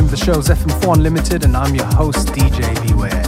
Name of the show is FM4 Unlimited, and I'm your host, DJ Beware.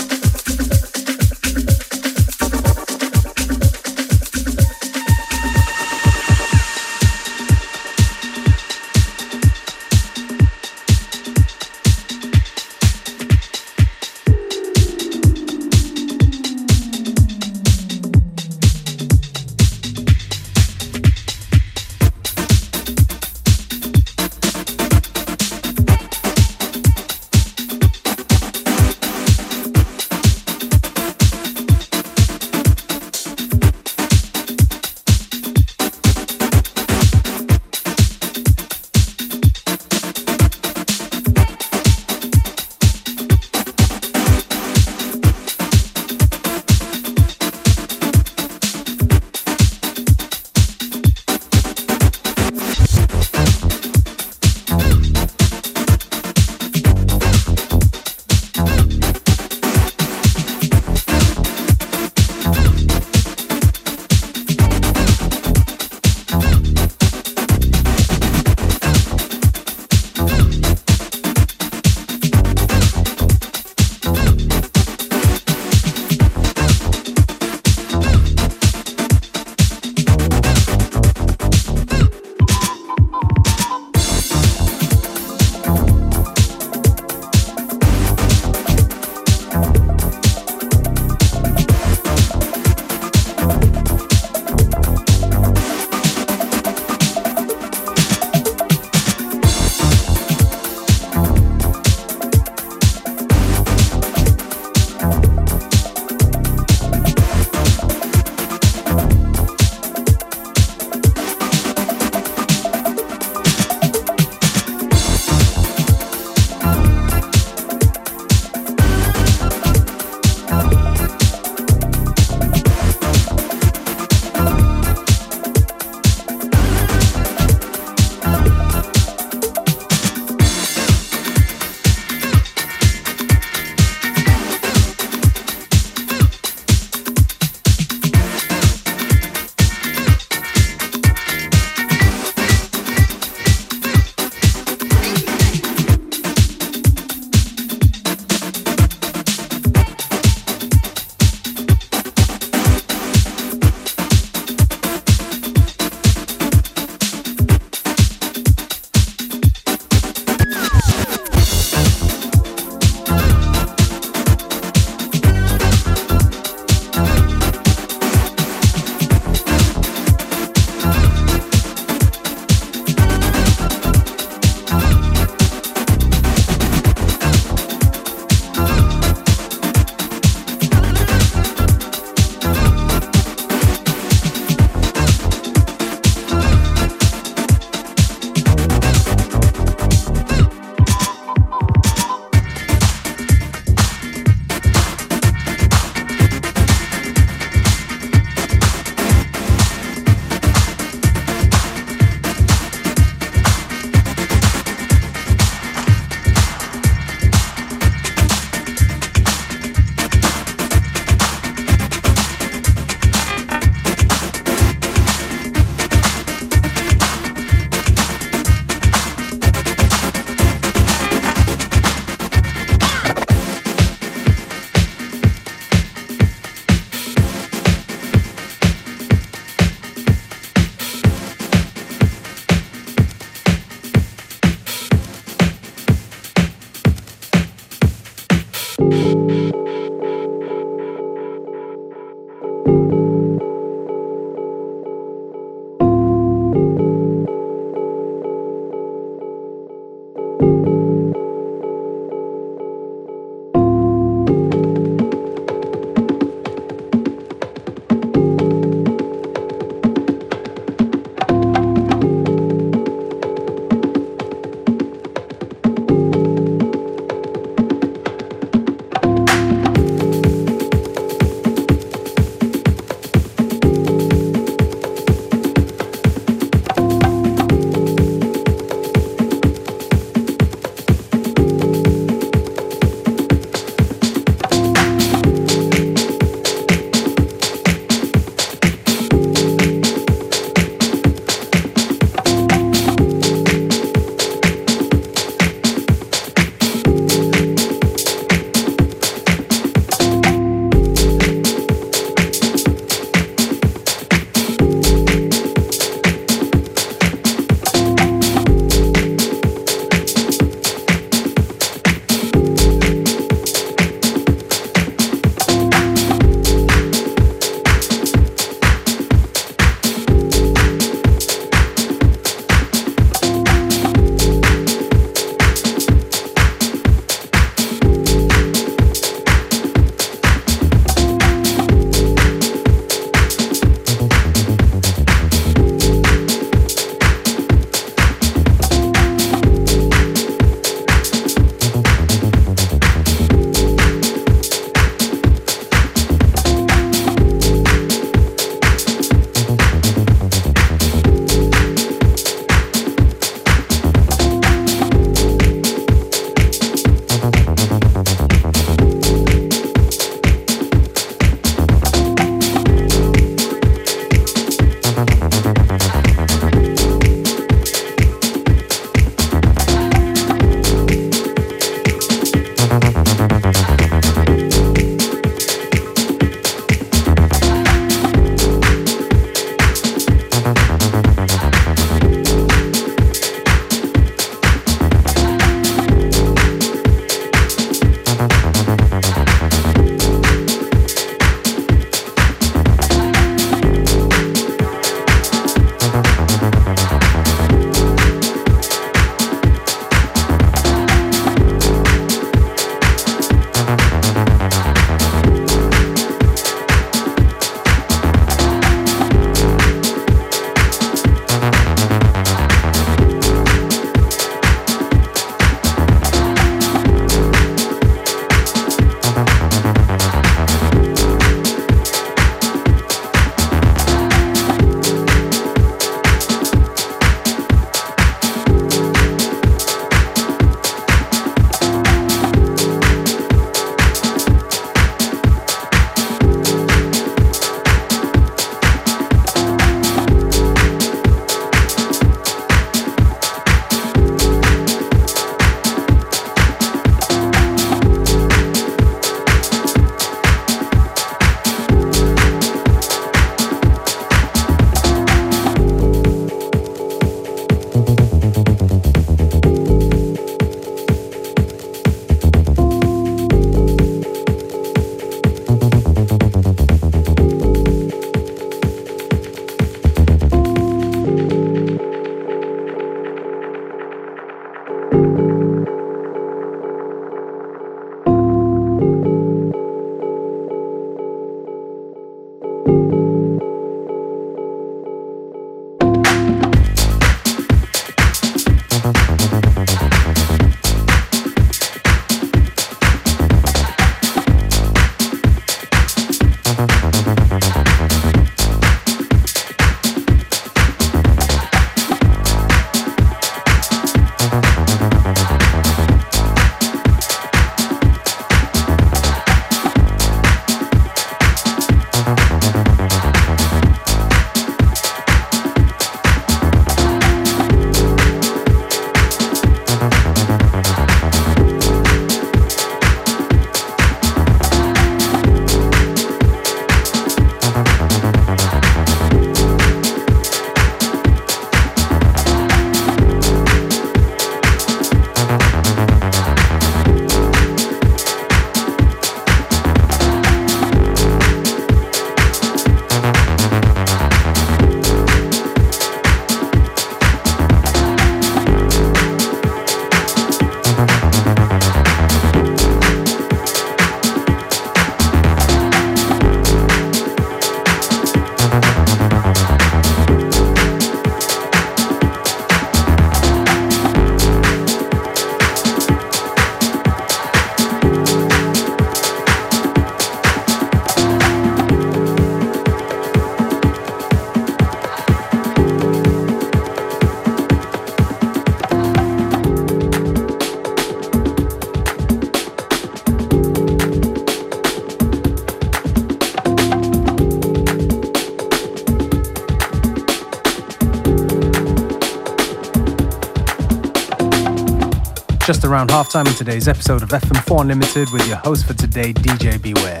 Around halftime in today's episode of FM4 Unlimited with your host for today, DJ Beware.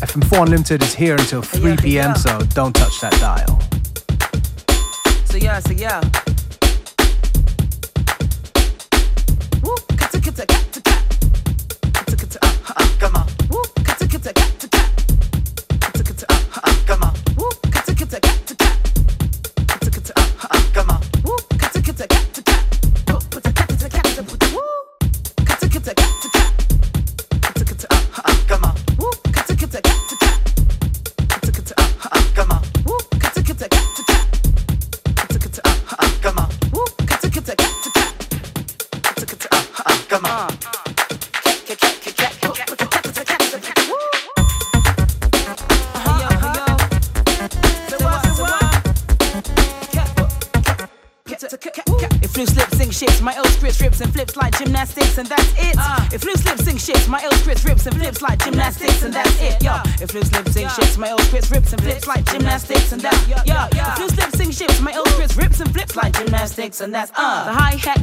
FM4 Unlimited is here until 3 p.m., so don't touch that dial. So yeah, so yeah. Woo, The hi hat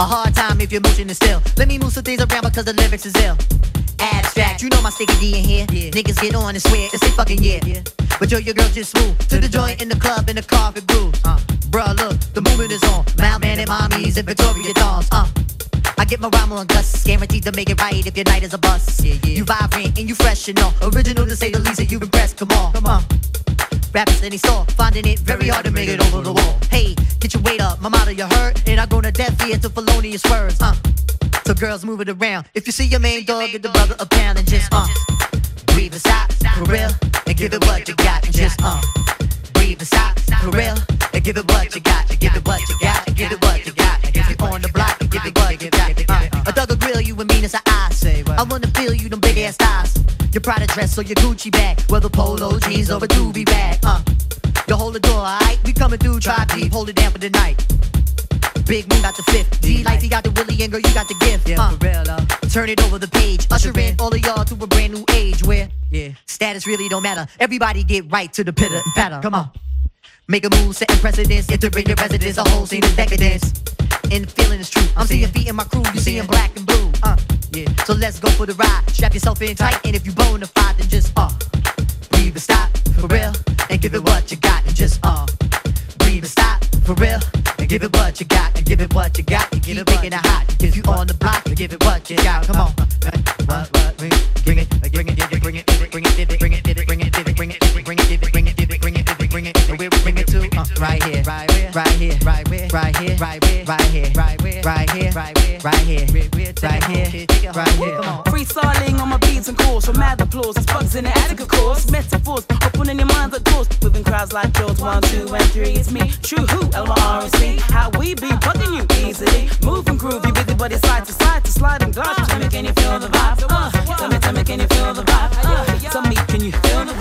A hard time if your motion is still. Let me move some things around because the lyrics is ill. Abstract, you know my sticky D in here. Yeah. Niggas get on and swear it's they fucking yeah. yeah. But yo, your girl just smooth to the joint in the club in the carpet grooves. Uh, bruh, look, the movement is on. man and mommies and Victoria dolls. Uh, I get my rhyme on Gus, guaranteed to make it right if your night is a bust. Yeah, yeah. You vibrant and you fresh and all. Original to say the least, and you impressed. Come on, come on. Rappers in he saw, finding it very hard to make it over the wall. Hey, get your weight up, my motto you heard, and I go to death ear to felonious words. Uh, so girls move it around. If you see your main dog, get the brother a pound and just uh, breathe and stop for real, and give it what you got and just uh, breathe and stop for real, and give it what you got, and give it what you got, and give it what you got, if you on the block, give it what you got. Uh, a thug will grill you and mean as I say. I wanna feel you them big ass thighs. Your Prada dress or your Gucci bag, whether polo jeans or a doobie bag. Uh, you hold the door, alright? We coming through, try deep, hold it down for the night. Big Moon got the fifth. D life, he got the Willie, and girl, you got the gift. Yeah, uh, for real, uh. Turn it over the page, usher in all of y'all to a brand new age where yeah, status really don't matter. Everybody get right to the pitter and patter. Come on. Make a move, setting precedence, entering your residence, a whole scene of decadence. And the feeling is true. I'm seeing feet in my crew, you seeing black and blue. Uh, yeah. So let's go for the ride. Strap yourself in tight, and if you bona fide, then just uh, breathe and stop for real, and give it what you got, and just uh, breathe and stop for real, and give it what you got, and give it what you got, and keep making it hot. If you on the block, and give it what you got. Come on, what, what, bring it, bring it, bring it, bring it, bring it, bring it, bring it, bring it, bring it, bring it, bring it, bring it, bring it, bring it, bring it, bring it, bring it, bring it to uh, right here, right here, right here, right here, right here, right here, right here, right here, right here, right here, right here, right here, right here. On. My beats and calls for mad applause. It's bugs in the attic, of course. Metaphors opening your minds doors. Moving crowds like yours. One, two, and three. It's me. True who? L R and C. How we be bugging you easily. Groove. You busy body side to side to slide and glide. Tell me, can you feel the vibe? Uh, tell me, tell me, can you feel the vibe? Uh, tell me, can you feel the vibe?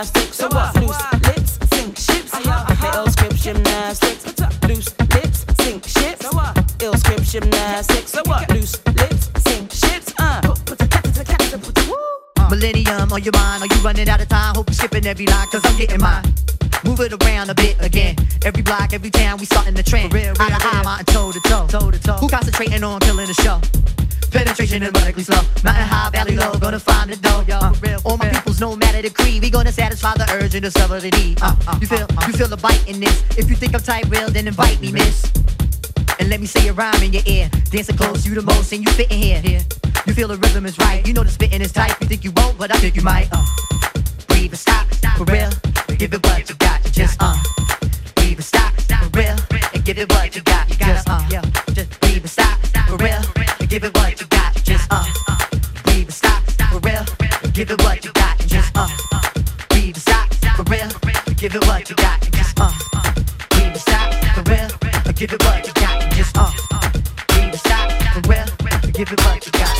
Gymnastics. So what? Loose lips, sink ships. Uh-huh. Ill script gymnastics. Loose lips, sink ships. Ill script gymnastics. So what? Loose lips, sink ships. Uh. Millennium on your mind, are you running out of time? Hope you're skipping every line, cause I'm getting mine. Move it around a bit again. Every block, every town, we starting the trend. Real, real, eye to eye, mountain toe to toe. toe to toe. Who concentrating on killing the show? Penetration is medically slow. Mountain high, valley low, gonna find the dough. Uh, all my peoples, matter the we gonna satisfy the urge and the need. Uh, uh, you feel, you feel the bite in this. If you think I'm tight, real, then invite me, miss. And let me say a rhyme in your ear. Dancing close, you the most, and you fit in here. here. You feel the rhythm is right. You know the spitting is tight. You think you won't, but I think you might. Uh, breathe and stop, stop for real. Give it what you got. Just uh, breathe and stop, stop for real. And give it what you got. Just uh, yeah. Just breathe and stop, stop for real. And give it what you got. Just uh, breathe and stop, stop for real. And give it what give it what you got, and just uh. uh. Leave it stop for real, give it what you got, and just uh. uh. Leave it stop for real, give it what you got.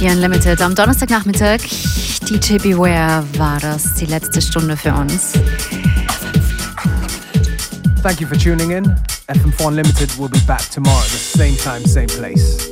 FM4 Unlimited am Donnerstagnachmittag. DJ Beware war das die letzte Stunde für uns. Thank you for tuning in. FM4 Unlimited will be back tomorrow at the same time, same place.